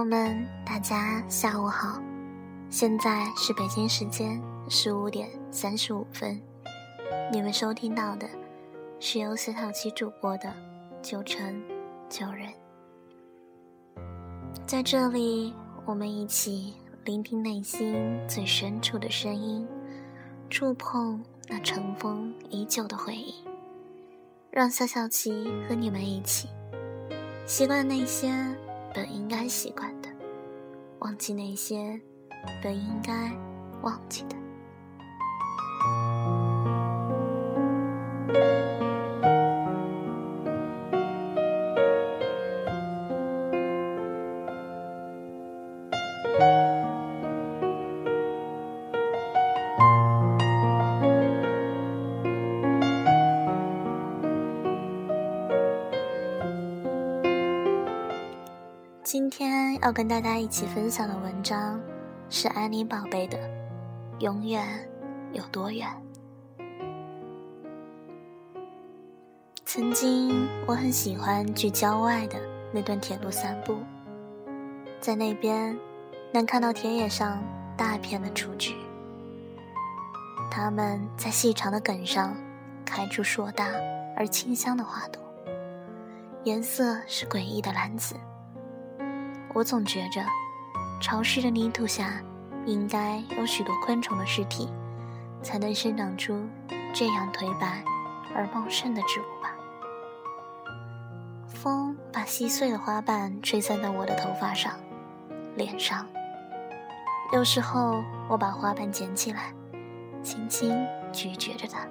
朋友们，大家下午好，现在是北京时间十五点三十五分，你们收听到的是由斯塔奇主播的九成九人，在这里，我们一起聆听内心最深处的声音，触碰那尘封已久的回忆，让小小琪和你们一起习惯那些。本应该习惯的，忘记那些本应该忘记的。要跟大家一起分享的文章是安妮宝贝的《永远有多远》。曾经我很喜欢去郊外的那段铁路散步，在那边能看到田野上大片的雏菊，它们在细长的梗上开出硕大而清香的花朵，颜色是诡异的蓝紫。我总觉着，潮湿的泥土下，应该有许多昆虫的尸体，才能生长出这样颓败而茂盛的植物吧。风把细碎的花瓣吹散到我的头发上、脸上。有时候，我把花瓣捡起来，轻轻咀嚼着它。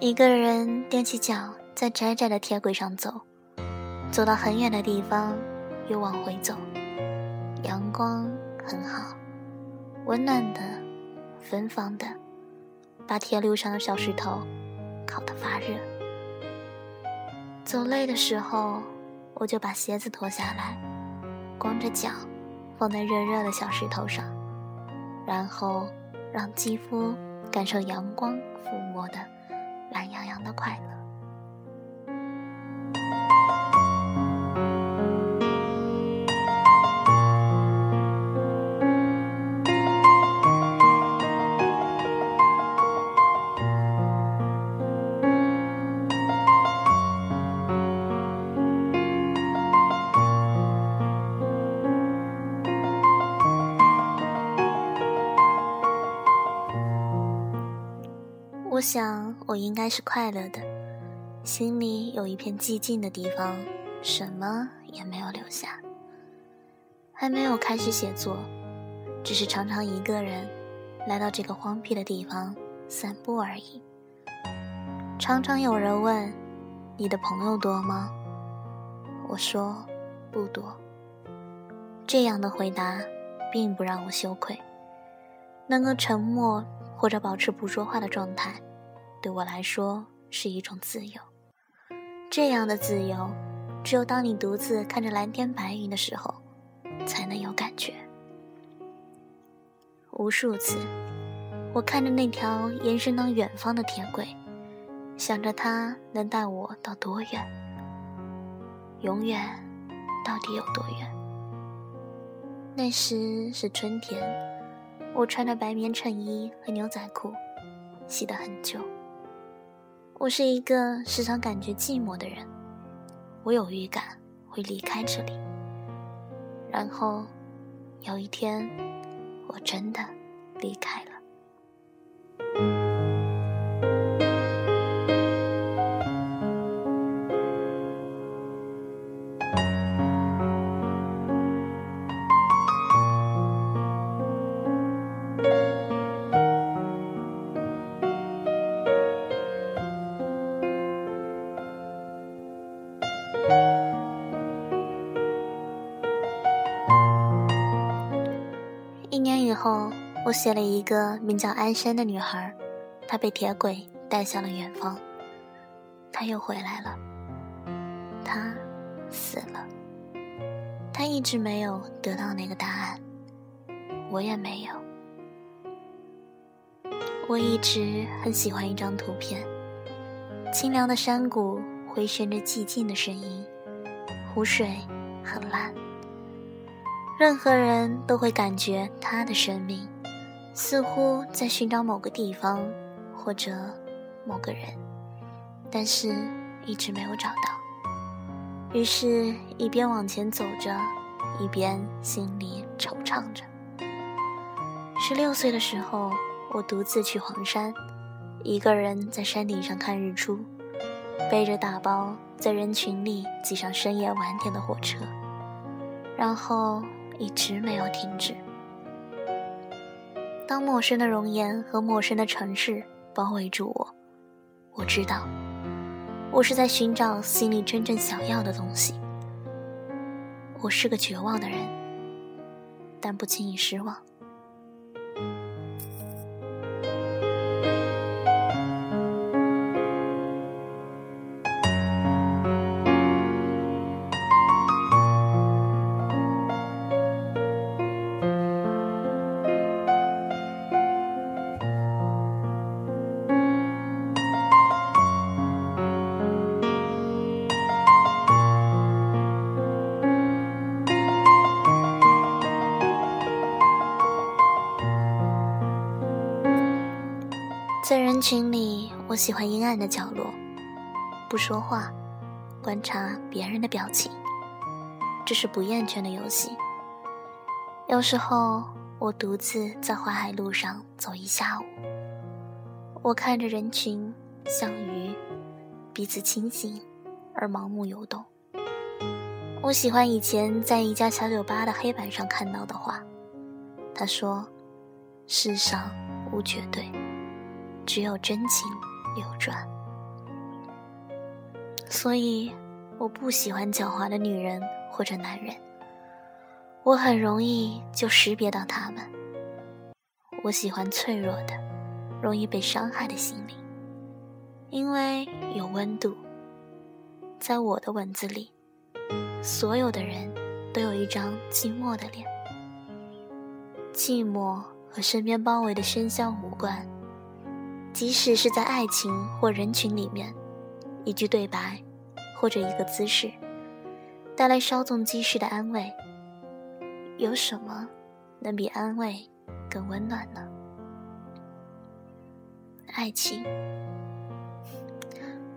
一个人踮起脚，在窄窄的铁轨上走。走到很远的地方，又往回走。阳光很好，温暖的，芬芳的，把铁路上的小石头烤得发热。走累的时候，我就把鞋子脱下来，光着脚放在热热的小石头上，然后让肌肤感受阳光抚摸的懒洋洋的快乐。想，我应该是快乐的，心里有一片寂静的地方，什么也没有留下。还没有开始写作，只是常常一个人来到这个荒僻的地方散步而已。常常有人问：“你的朋友多吗？”我说：“不多。”这样的回答并不让我羞愧，能够沉默或者保持不说话的状态。对我来说是一种自由，这样的自由，只有当你独自看着蓝天白云的时候，才能有感觉。无数次，我看着那条延伸到远方的铁轨，想着它能带我到多远，永远到底有多远？那时是春天，我穿着白棉衬衣和牛仔裤，洗得很旧。我是一个时常感觉寂寞的人，我有预感会离开这里，然后有一天，我真的离开了。我写了一个名叫安山的女孩，她被铁轨带向了远方。她又回来了，她死了。她一直没有得到那个答案，我也没有。我一直很喜欢一张图片，清凉的山谷回旋着寂静的声音，湖水很蓝。任何人都会感觉他的生命似乎在寻找某个地方或者某个人，但是一直没有找到。于是，一边往前走着，一边心里惆怅着。十六岁的时候，我独自去黄山，一个人在山顶上看日出，背着大包，在人群里挤上深夜晚点的火车，然后。一直没有停止。当陌生的容颜和陌生的城市包围住我，我知道，我是在寻找心里真正想要的东西。我是个绝望的人，但不轻易失望。群里，我喜欢阴暗的角落，不说话，观察别人的表情。这是不厌倦的游戏。有时候，我独自在淮海路上走一下午，我看着人群像鱼，彼此清醒而盲目游动。我喜欢以前在一家小酒吧的黑板上看到的话，他说：“世上无绝对。”只有真情流转，所以我不喜欢狡猾的女人或者男人。我很容易就识别到他们。我喜欢脆弱的、容易被伤害的心灵，因为有温度。在我的文字里，所有的人都有一张寂寞的脸。寂寞和身边包围的喧嚣无关。即使是在爱情或人群里面，一句对白，或者一个姿势，带来稍纵即逝的安慰，有什么能比安慰更温暖呢？爱情，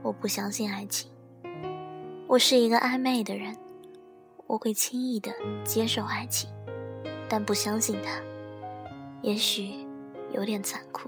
我不相信爱情。我是一个暧昧的人，我会轻易的接受爱情，但不相信它，也许有点残酷。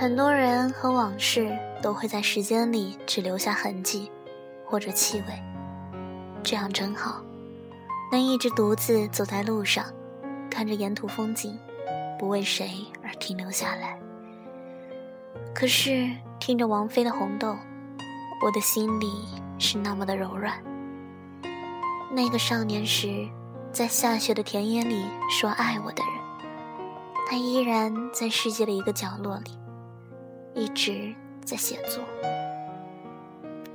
很多人和往事都会在时间里只留下痕迹，或者气味，这样真好，能一直独自走在路上，看着沿途风景，不为谁而停留下来。可是听着王菲的《红豆》，我的心里是那么的柔软。那个少年时，在下雪的田野里说爱我的人，他依然在世界的一个角落里。一直在写作，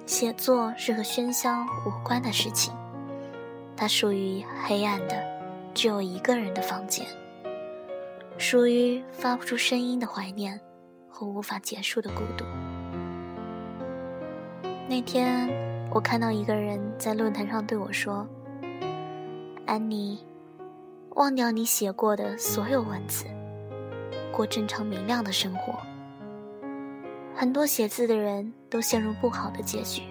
写作是和喧嚣无关的事情，它属于黑暗的，只有一个人的房间，属于发不出声音的怀念和无法结束的孤独。那天，我看到一个人在论坛上对我说：“安妮，忘掉你写过的所有文字，过正常明亮的生活。”很多写字的人都陷入不好的结局，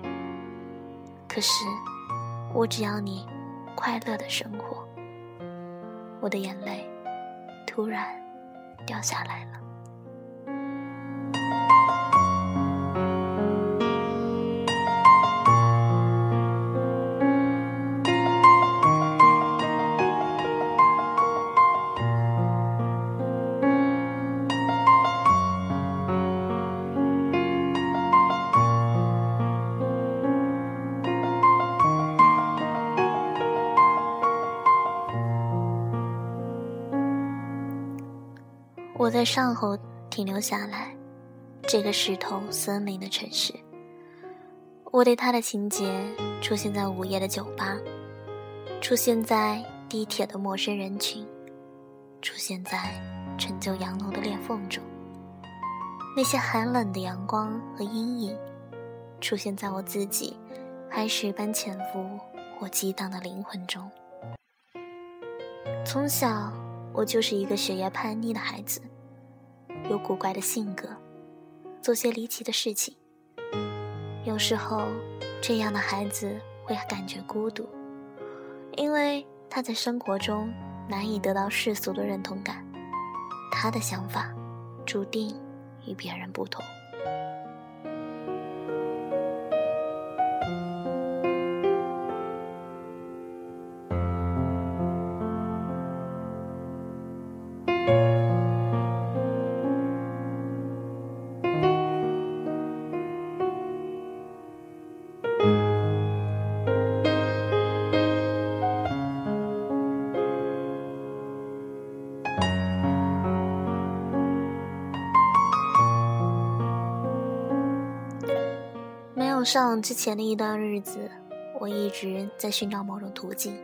可是我只要你快乐的生活。我的眼泪突然掉下来了。在上后停留下来，这个石头森林的城市。我对他的情节出现在午夜的酒吧，出现在地铁的陌生人群，出现在陈旧洋楼的裂缝中。那些寒冷的阳光和阴影，出现在我自己海水般潜伏我激荡的灵魂中。从小，我就是一个学业叛逆的孩子，有古怪的性格，做些离奇的事情。有时候，这样的孩子会感觉孤独，因为他在生活中难以得到世俗的认同感，他的想法注定。与别人不同。上之前的一段日子，我一直在寻找某种途径，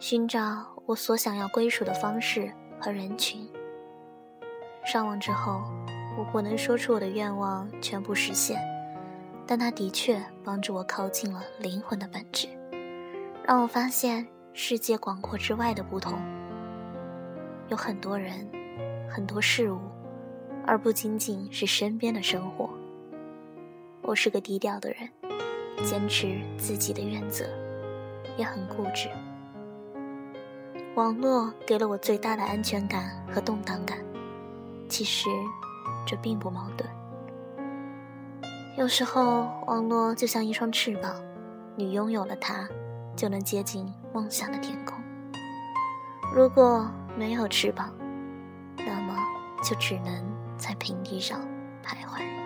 寻找我所想要归属的方式和人群。上网之后，我不能说出我的愿望全部实现，但它的确帮助我靠近了灵魂的本质，让我发现世界广阔之外的不同。有很多人，很多事物，而不仅仅是身边的生活。我是个低调的人，坚持自己的原则，也很固执。网络给了我最大的安全感和动荡感，其实这并不矛盾。有时候，网络就像一双翅膀，你拥有了它，就能接近梦想的天空。如果没有翅膀，那么就只能在平地上徘徊。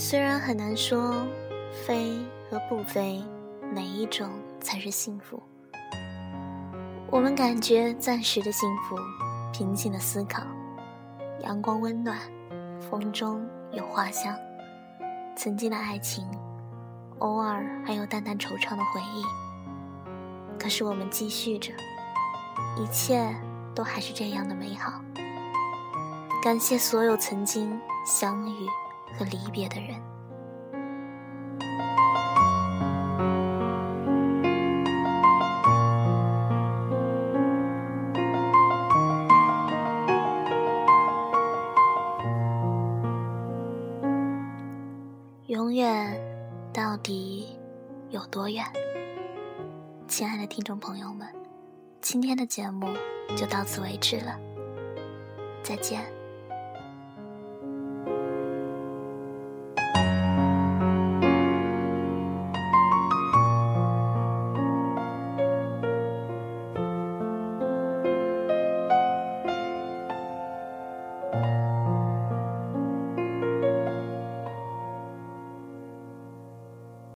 虽然很难说，飞和不飞，哪一种才是幸福？我们感觉暂时的幸福，平静的思考，阳光温暖，风中有花香，曾经的爱情，偶尔还有淡淡惆怅的回忆。可是我们继续着，一切都还是这样的美好。感谢所有曾经相遇。和离别的人，永远到底有多远？亲爱的听众朋友们，今天的节目就到此为止了，再见。